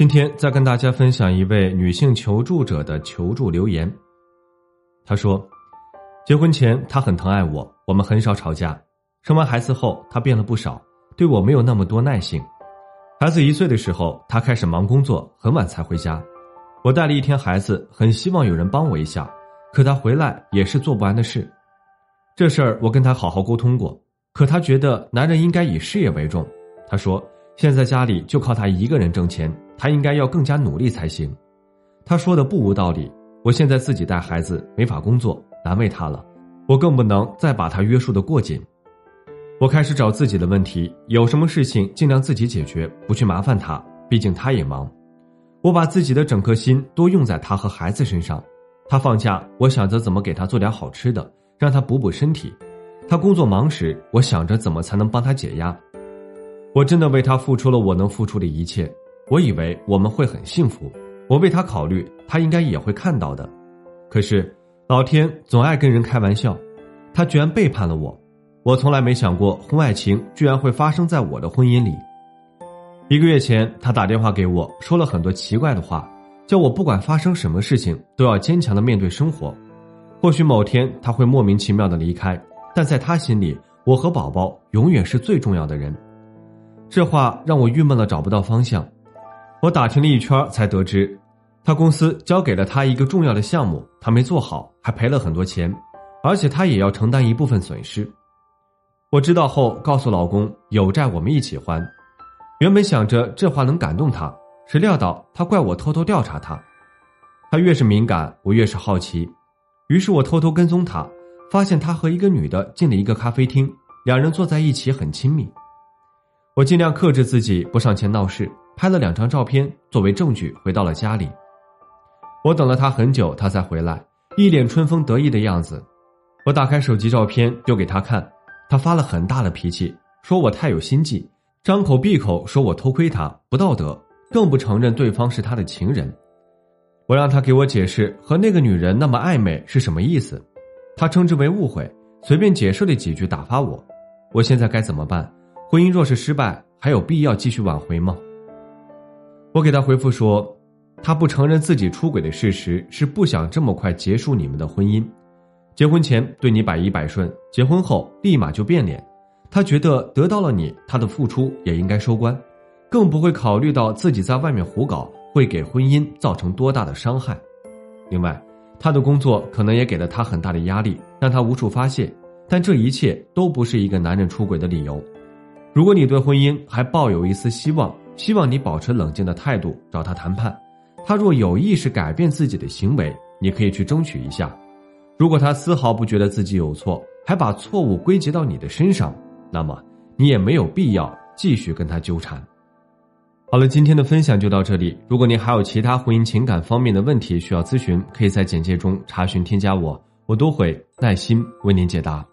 今天再跟大家分享一位女性求助者的求助留言。她说：“结婚前他很疼爱我，我们很少吵架。生完孩子后，他变了不少，对我没有那么多耐性。孩子一岁的时候，他开始忙工作，很晚才回家。我带了一天孩子，很希望有人帮我一下，可他回来也是做不完的事。这事儿我跟他好好沟通过，可他觉得男人应该以事业为重。他说现在家里就靠他一个人挣钱。”他应该要更加努力才行，他说的不无道理。我现在自己带孩子，没法工作，难为他了。我更不能再把他约束的过紧。我开始找自己的问题，有什么事情尽量自己解决，不去麻烦他。毕竟他也忙。我把自己的整颗心都用在他和孩子身上。他放假，我想着怎么给他做点好吃的，让他补补身体。他工作忙时，我想着怎么才能帮他解压。我真的为他付出了我能付出的一切。我以为我们会很幸福，我为他考虑，他应该也会看到的。可是，老天总爱跟人开玩笑，他居然背叛了我。我从来没想过婚外情居然会发生在我的婚姻里。一个月前，他打电话给我，说了很多奇怪的话，叫我不管发生什么事情都要坚强的面对生活。或许某天他会莫名其妙的离开，但在他心里，我和宝宝永远是最重要的人。这话让我郁闷了，找不到方向。我打听了一圈，才得知，他公司交给了他一个重要的项目，他没做好，还赔了很多钱，而且他也要承担一部分损失。我知道后，告诉老公有债我们一起还。原本想着这话能感动他，谁料到他怪我偷偷调查他。他越是敏感，我越是好奇，于是我偷偷跟踪他，发现他和一个女的进了一个咖啡厅，两人坐在一起很亲密。我尽量克制自己不上前闹事。拍了两张照片作为证据，回到了家里。我等了他很久，他才回来，一脸春风得意的样子。我打开手机照片丢给他看，他发了很大的脾气，说我太有心计，张口闭口说我偷窥他不道德，更不承认对方是他的情人。我让他给我解释和那个女人那么暧昧是什么意思，他称之为误会，随便解释了几句打发我。我现在该怎么办？婚姻若是失败，还有必要继续挽回吗？我给他回复说，他不承认自己出轨的事实，是不想这么快结束你们的婚姻。结婚前对你百依百顺，结婚后立马就变脸。他觉得得到了你，他的付出也应该收官，更不会考虑到自己在外面胡搞会给婚姻造成多大的伤害。另外，他的工作可能也给了他很大的压力，让他无处发泄。但这一切都不是一个男人出轨的理由。如果你对婚姻还抱有一丝希望，希望你保持冷静的态度，找他谈判。他若有意识改变自己的行为，你可以去争取一下。如果他丝毫不觉得自己有错，还把错误归结到你的身上，那么你也没有必要继续跟他纠缠。好了，今天的分享就到这里。如果您还有其他婚姻情感方面的问题需要咨询，可以在简介中查询添加我，我都会耐心为您解答。